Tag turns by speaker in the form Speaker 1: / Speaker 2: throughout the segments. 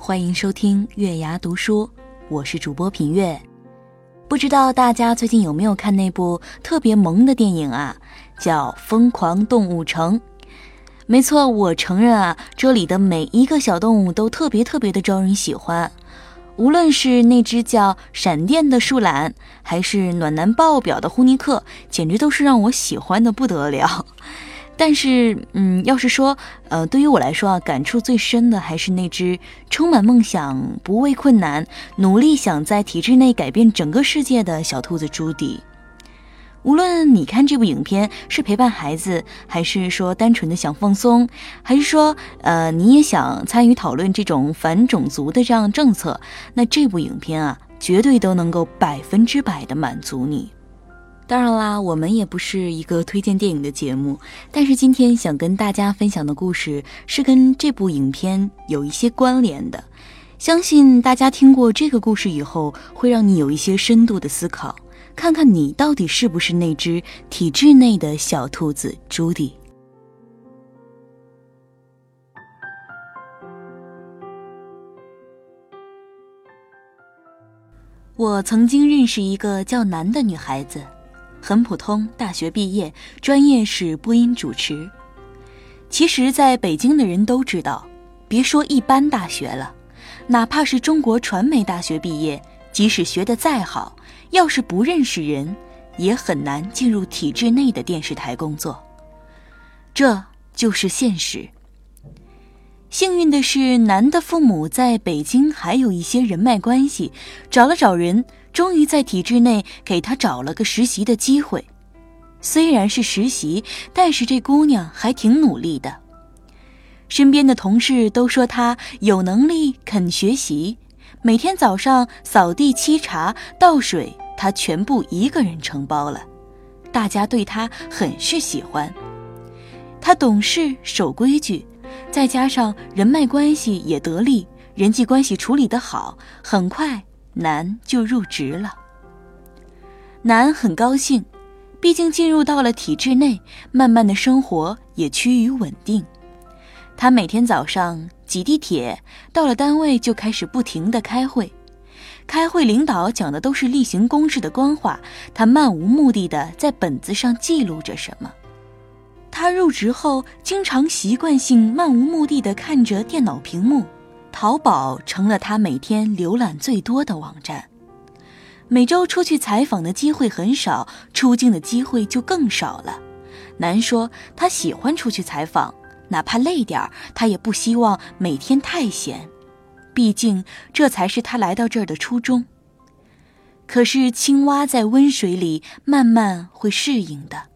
Speaker 1: 欢迎收听月牙读书，我是主播品月。不知道大家最近有没有看那部特别萌的电影啊？叫《疯狂动物城》。没错，我承认啊，这里的每一个小动物都特别特别的招人喜欢。无论是那只叫闪电的树懒，还是暖男爆表的呼尼克，简直都是让我喜欢的不得了。但是，嗯，要是说，呃，对于我来说啊，感触最深的还是那只充满梦想、不畏困难、努力想在体制内改变整个世界的小兔子朱迪。无论你看这部影片是陪伴孩子，还是说单纯的想放松，还是说呃你也想参与讨论这种反种族的这样政策，那这部影片啊绝对都能够百分之百的满足你。当然啦，我们也不是一个推荐电影的节目，但是今天想跟大家分享的故事是跟这部影片有一些关联的。相信大家听过这个故事以后，会让你有一些深度的思考。看看你到底是不是那只体制内的小兔子朱迪。我曾经认识一个叫南的女孩子，很普通，大学毕业，专业是播音主持。其实，在北京的人都知道，别说一般大学了，哪怕是中国传媒大学毕业，即使学得再好。要是不认识人，也很难进入体制内的电视台工作。这就是现实。幸运的是，男的父母在北京还有一些人脉关系，找了找人，终于在体制内给他找了个实习的机会。虽然是实习，但是这姑娘还挺努力的。身边的同事都说她有能力、肯学习。每天早上扫地、沏茶、倒水，他全部一个人承包了。大家对他很是喜欢。他懂事、守规矩，再加上人脉关系也得力，人际关系处理得好，很快南就入职了。南很高兴，毕竟进入到了体制内，慢慢的生活也趋于稳定。他每天早上。挤地铁到了单位就开始不停的开会，开会领导讲的都是例行公事的官话，他漫无目的的在本子上记录着什么。他入职后经常习惯性漫无目的的看着电脑屏幕，淘宝成了他每天浏览最多的网站。每周出去采访的机会很少，出镜的机会就更少了。难说他喜欢出去采访。哪怕累点儿，他也不希望每天太闲，毕竟这才是他来到这儿的初衷。可是青蛙在温水里慢慢会适应的，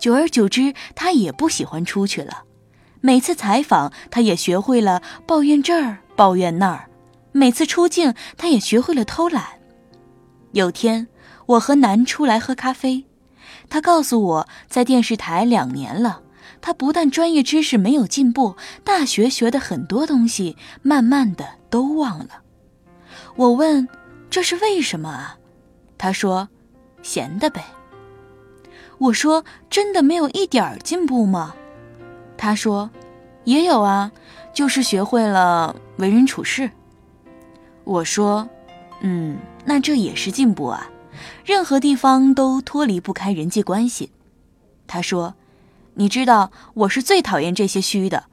Speaker 1: 久而久之，他也不喜欢出去了。每次采访，他也学会了抱怨这儿抱怨那儿；每次出镜，他也学会了偷懒。有天，我和南出来喝咖啡，他告诉我在电视台两年了。他不但专业知识没有进步，大学学的很多东西，慢慢的都忘了。我问：“这是为什么啊？”他说：“闲的呗。”我说：“真的没有一点儿进步吗？”他说：“也有啊，就是学会了为人处事。”我说：“嗯，那这也是进步啊，任何地方都脱离不开人际关系。”他说。你知道我是最讨厌这些虚的。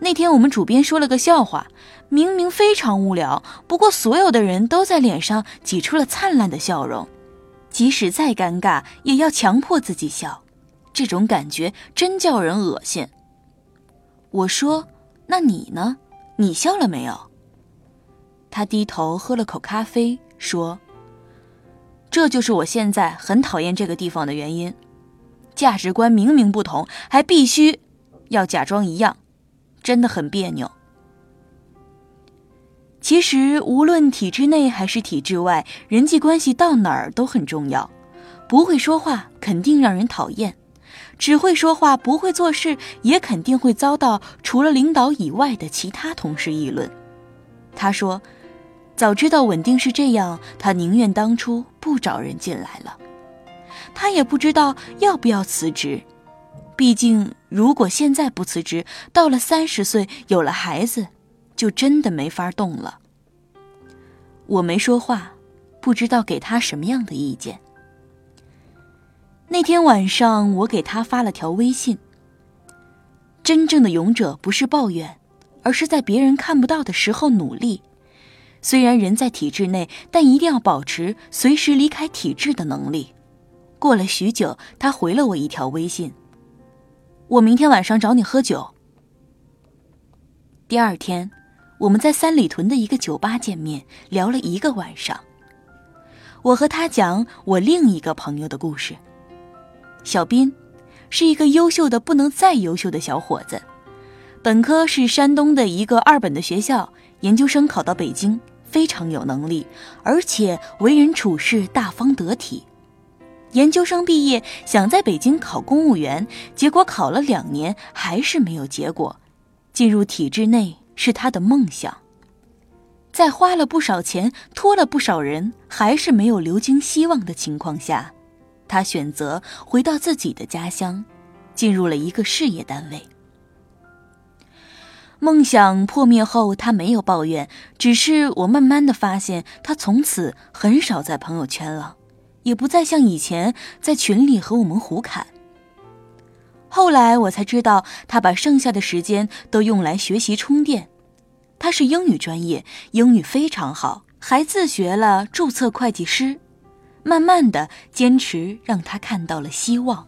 Speaker 1: 那天我们主编说了个笑话，明明非常无聊，不过所有的人都在脸上挤出了灿烂的笑容，即使再尴尬也要强迫自己笑，这种感觉真叫人恶心。我说：“那你呢？你笑了没有？”他低头喝了口咖啡，说：“这就是我现在很讨厌这个地方的原因。”价值观明明不同，还必须要假装一样，真的很别扭。其实，无论体制内还是体制外，人际关系到哪儿都很重要。不会说话肯定让人讨厌，只会说话不会做事也肯定会遭到除了领导以外的其他同事议论。他说：“早知道稳定是这样，他宁愿当初不找人进来了。他也不知道要不要辞职，毕竟如果现在不辞职，到了三十岁有了孩子。”就真的没法动了。我没说话，不知道给他什么样的意见。那天晚上，我给他发了条微信。真正的勇者不是抱怨，而是在别人看不到的时候努力。虽然人在体制内，但一定要保持随时离开体制的能力。过了许久，他回了我一条微信：“我明天晚上找你喝酒。”第二天。我们在三里屯的一个酒吧见面，聊了一个晚上。我和他讲我另一个朋友的故事。小斌是一个优秀的不能再优秀的小伙子，本科是山东的一个二本的学校，研究生考到北京，非常有能力，而且为人处事大方得体。研究生毕业想在北京考公务员，结果考了两年还是没有结果，进入体制内。是他的梦想，在花了不少钱、托了不少人，还是没有流经希望的情况下，他选择回到自己的家乡，进入了一个事业单位。梦想破灭后，他没有抱怨，只是我慢慢的发现，他从此很少在朋友圈了，也不再像以前在群里和我们胡侃。后来我才知道，他把剩下的时间都用来学习充电。他是英语专业，英语非常好，还自学了注册会计师。慢慢的，坚持让他看到了希望。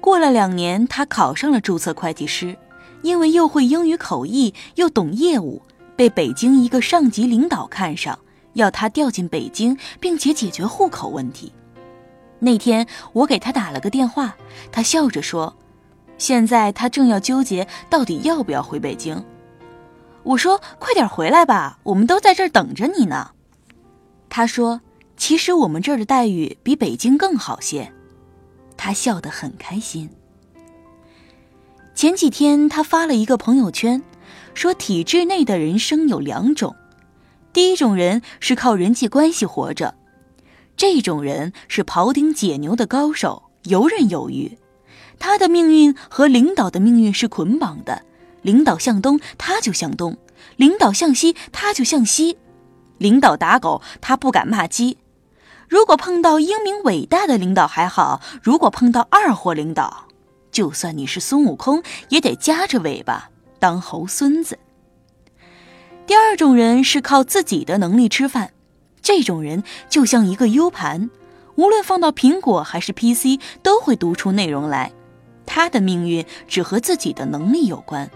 Speaker 1: 过了两年，他考上了注册会计师，因为又会英语口译，又懂业务，被北京一个上级领导看上，要他调进北京，并且解决户口问题。那天我给他打了个电话，他笑着说。现在他正要纠结到底要不要回北京。我说：“快点回来吧，我们都在这儿等着你呢。”他说：“其实我们这儿的待遇比北京更好些。”他笑得很开心。前几天他发了一个朋友圈，说体制内的人生有两种，第一种人是靠人际关系活着，这种人是庖丁解牛的高手，游刃有余。他的命运和领导的命运是捆绑的，领导向东，他就向东；领导向西，他就向西。领导打狗，他不敢骂鸡。如果碰到英明伟大的领导还好，如果碰到二货领导，就算你是孙悟空，也得夹着尾巴当猴孙子。第二种人是靠自己的能力吃饭，这种人就像一个 U 盘，无论放到苹果还是 PC，都会读出内容来。他的命运只和自己的能力有关，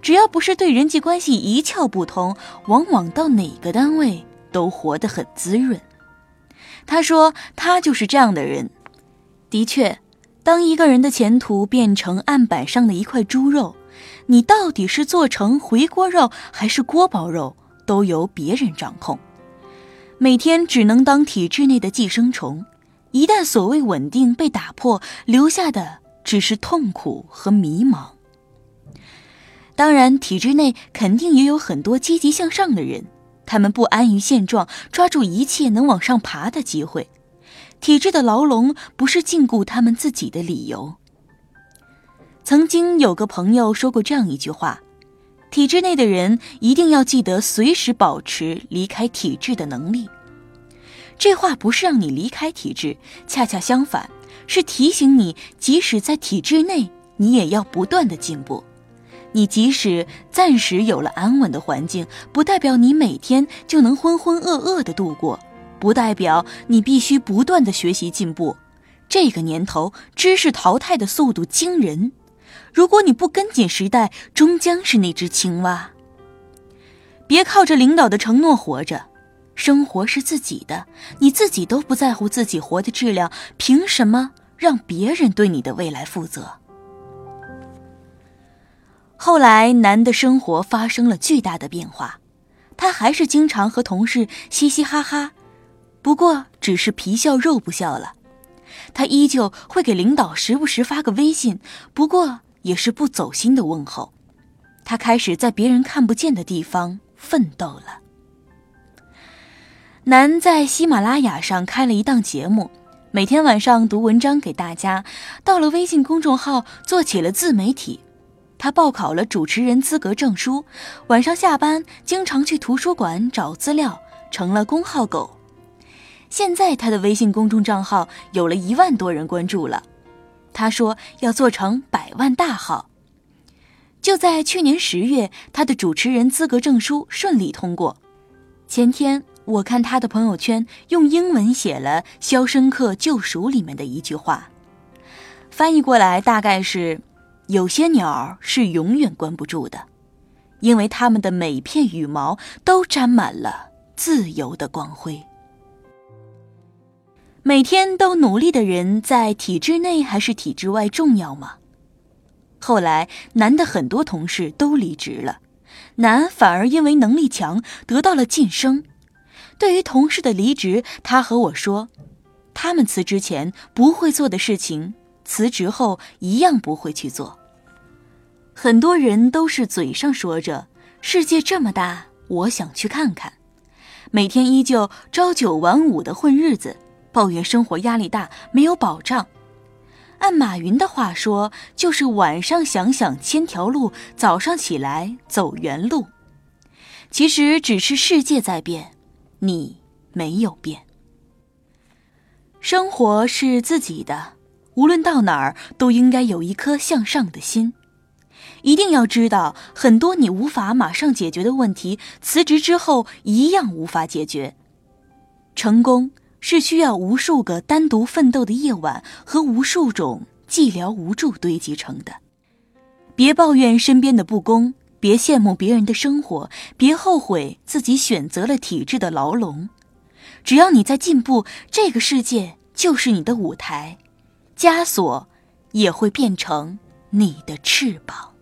Speaker 1: 只要不是对人际关系一窍不通，往往到哪个单位都活得很滋润。他说他就是这样的人。的确，当一个人的前途变成案板上的一块猪肉，你到底是做成回锅肉还是锅包肉，都由别人掌控。每天只能当体制内的寄生虫，一旦所谓稳定被打破，留下的。只是痛苦和迷茫。当然，体制内肯定也有很多积极向上的人，他们不安于现状，抓住一切能往上爬的机会。体制的牢笼不是禁锢他们自己的理由。曾经有个朋友说过这样一句话：体制内的人一定要记得随时保持离开体制的能力。这话不是让你离开体制，恰恰相反。是提醒你，即使在体制内，你也要不断的进步。你即使暂时有了安稳的环境，不代表你每天就能浑浑噩噩的度过，不代表你必须不断的学习进步。这个年头，知识淘汰的速度惊人，如果你不跟紧时代，终将是那只青蛙。别靠着领导的承诺活着。生活是自己的，你自己都不在乎自己活的质量，凭什么让别人对你的未来负责？后来，男的生活发生了巨大的变化，他还是经常和同事嘻嘻哈哈，不过只是皮笑肉不笑了。他依旧会给领导时不时发个微信，不过也是不走心的问候。他开始在别人看不见的地方奋斗了。南在喜马拉雅上开了一档节目，每天晚上读文章给大家。到了微信公众号，做起了自媒体。他报考了主持人资格证书，晚上下班经常去图书馆找资料，成了公号狗。现在他的微信公众账号有了一万多人关注了。他说要做成百万大号。就在去年十月，他的主持人资格证书顺利通过。前天我看他的朋友圈，用英文写了《肖申克救赎》里面的一句话，翻译过来大概是。有些鸟是永远关不住的，因为它们的每片羽毛都沾满了自由的光辉。每天都努力的人，在体制内还是体制外重要吗？后来，男的很多同事都离职了，男反而因为能力强得到了晋升。对于同事的离职，他和我说，他们辞职前不会做的事情。辞职后一样不会去做。很多人都是嘴上说着“世界这么大，我想去看看”，每天依旧朝九晚五的混日子，抱怨生活压力大，没有保障。按马云的话说，就是晚上想想千条路，早上起来走原路。其实只是世界在变，你没有变。生活是自己的。无论到哪儿，都应该有一颗向上的心。一定要知道，很多你无法马上解决的问题，辞职之后一样无法解决。成功是需要无数个单独奋斗的夜晚和无数种寂寥无助堆积成的。别抱怨身边的不公，别羡慕别人的生活，别后悔自己选择了体制的牢笼。只要你在进步，这个世界就是你的舞台。枷锁也会变成你的翅膀。